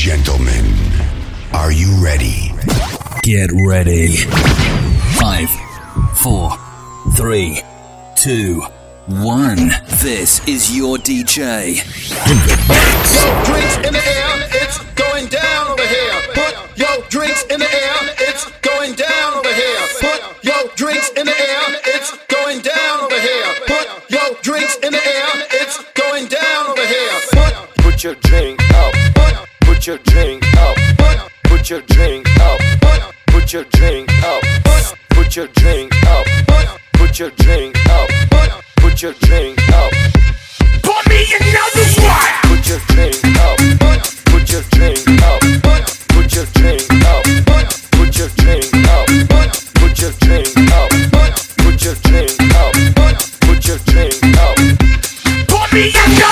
gentlemen, are you ready? Get ready. Five, four, three, two, one. This is your DJ. Yo, drinks in the air, it's going down over here. Put your drinks in the air, it's going down over here. Put your drinks in the air, it's going down over here. Put your drinks in the air, it's going down over here. Put, Put your drink up. Put, Put your drink up. put, Put your drink up. put, Put your drink up. put, Put your drink up. put, Put your drink up. put. Put your drink up. Pour me another one. Put your drink up. Put your drink up. Put your drink up. Put your drink up. Put your drink up. Put your drink up. Put your drink up. Pour me another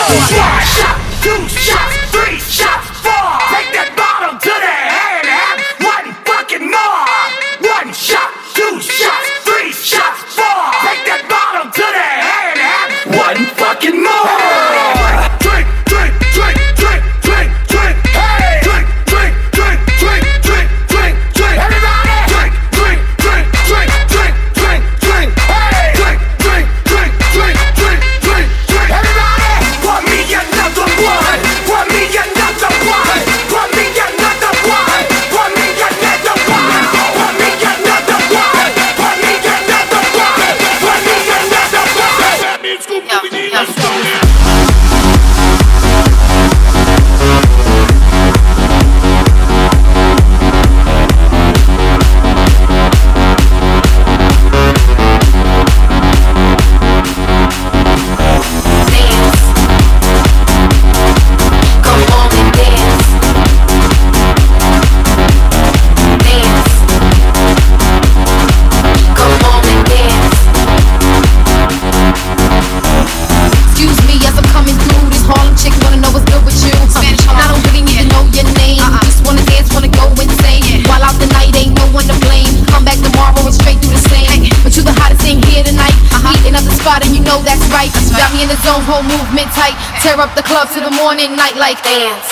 to the night like dance.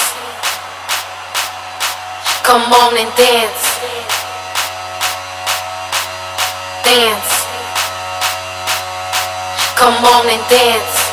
Come on and dance. Dance. Come on and dance.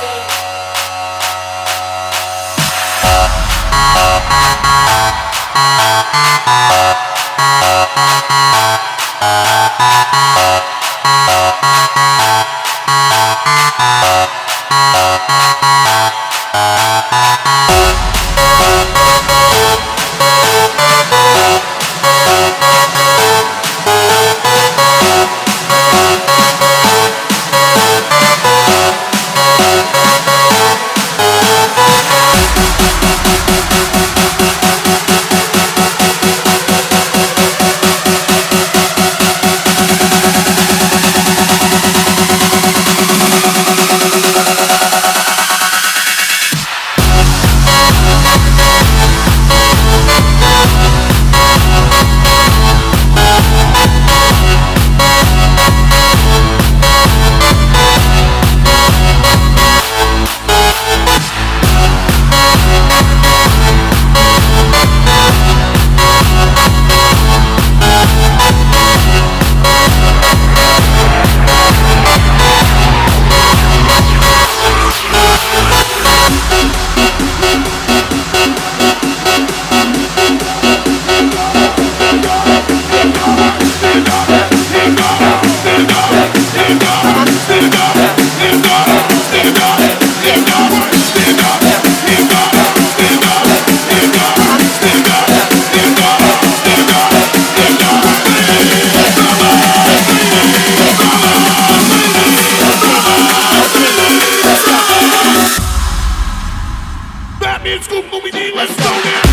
Batman, Scooby-Doo, let's go now.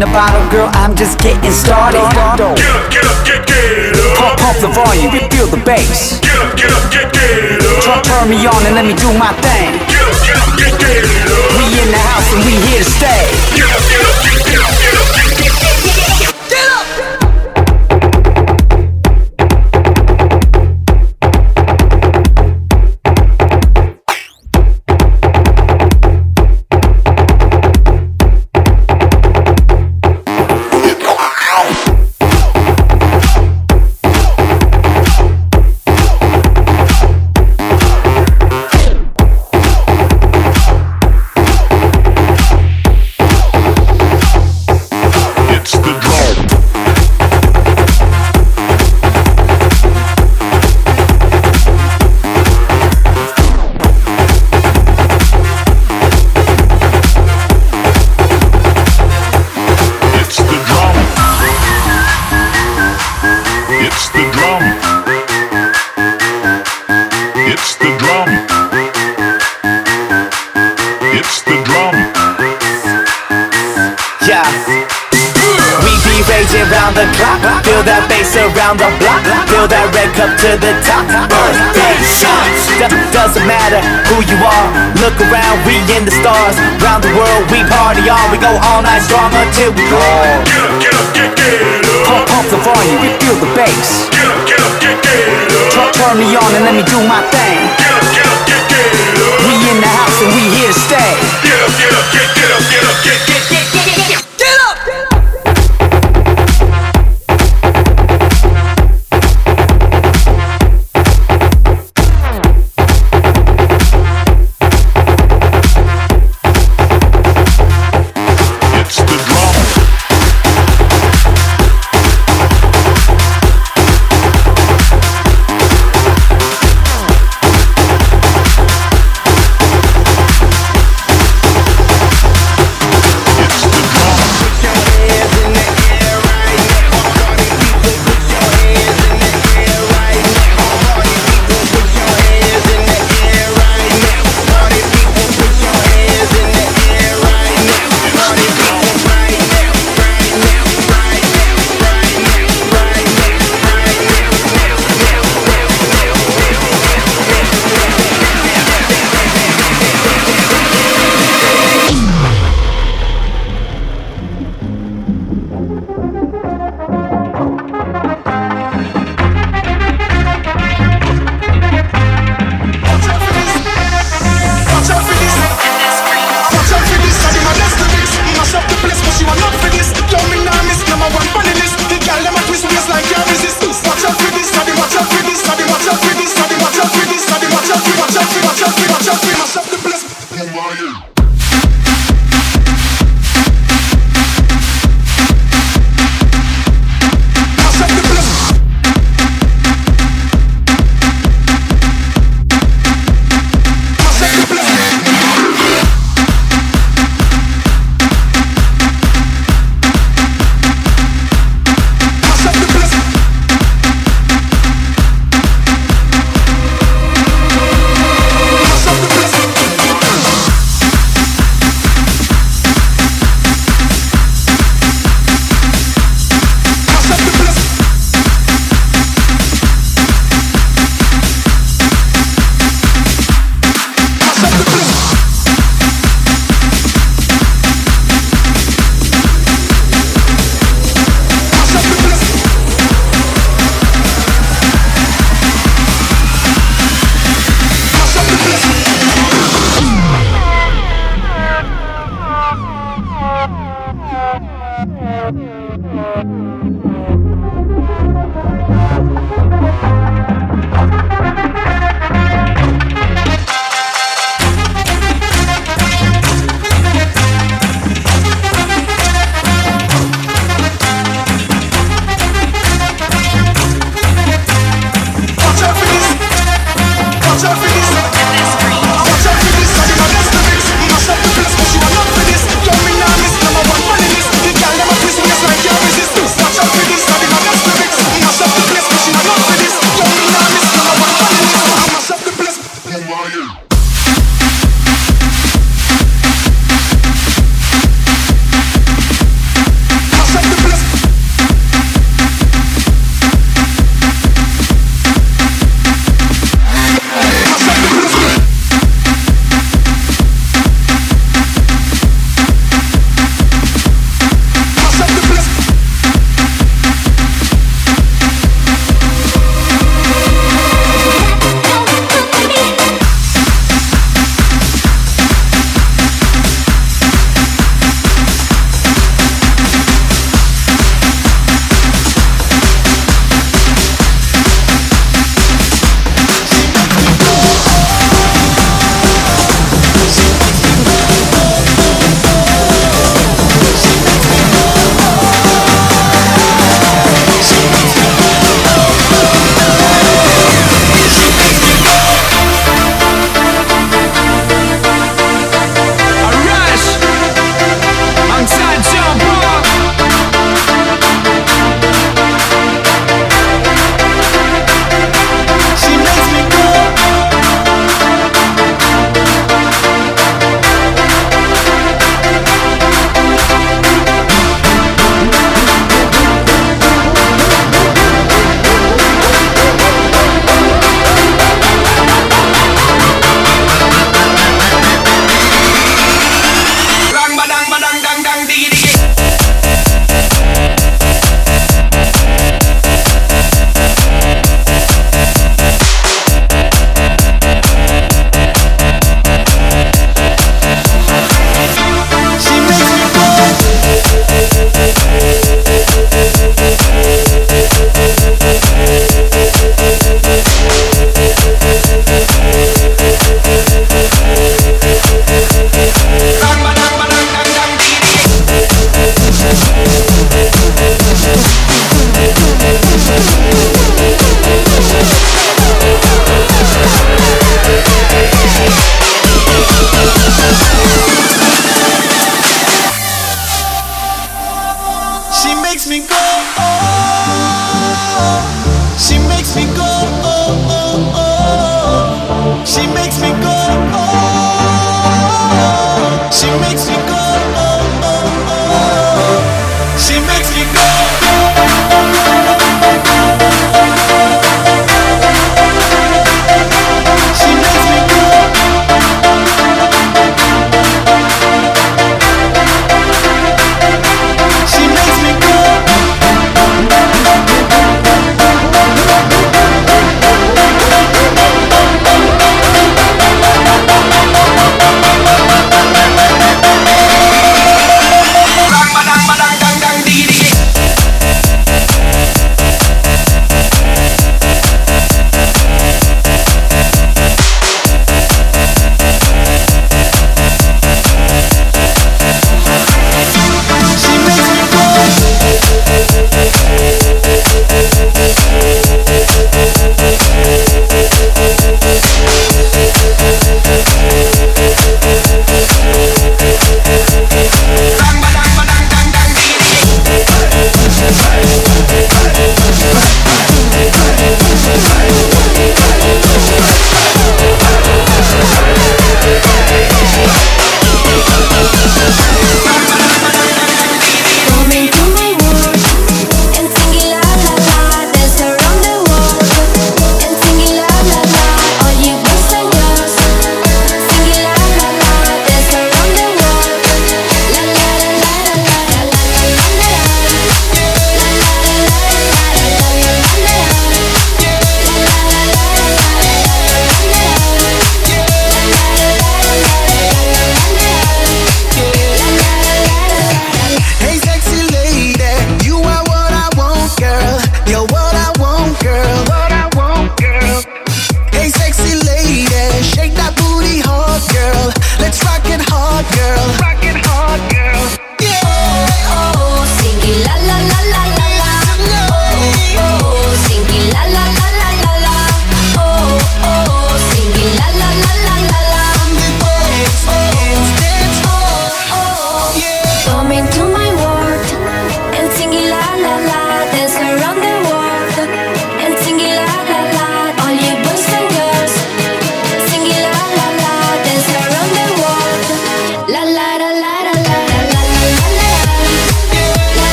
the bottle,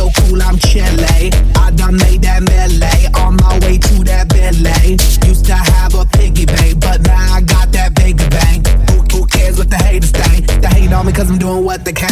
so cool, I'm chilly. I done made that melee on my way to that Bentley. Used to have a piggy bank, but now I got that big bank. Who, who cares what the haters think? They hate on me cause I'm doing what they can.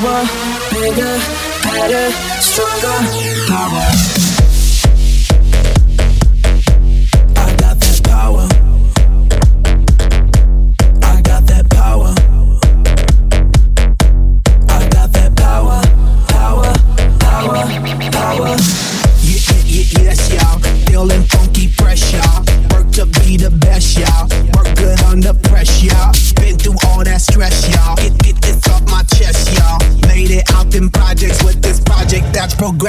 power, bigger, better, stronger power.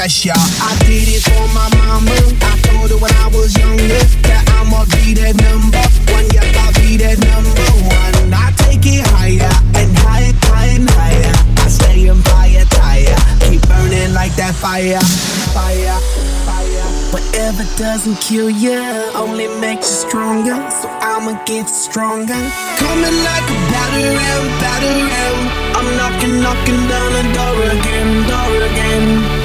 bless y'all. I did it for my mama. I told her when I was younger that I'ma be that number one. Yep, I'll be that number one. I take it higher and higher, higher and higher. I stay in fire tire, keep burning like that fire, fire, fire. Whatever doesn't kill you only makes you stronger. So I'ma get stronger. Coming like a battering, battering. I'm knocking, knocking down the door again, door again.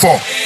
Fuck.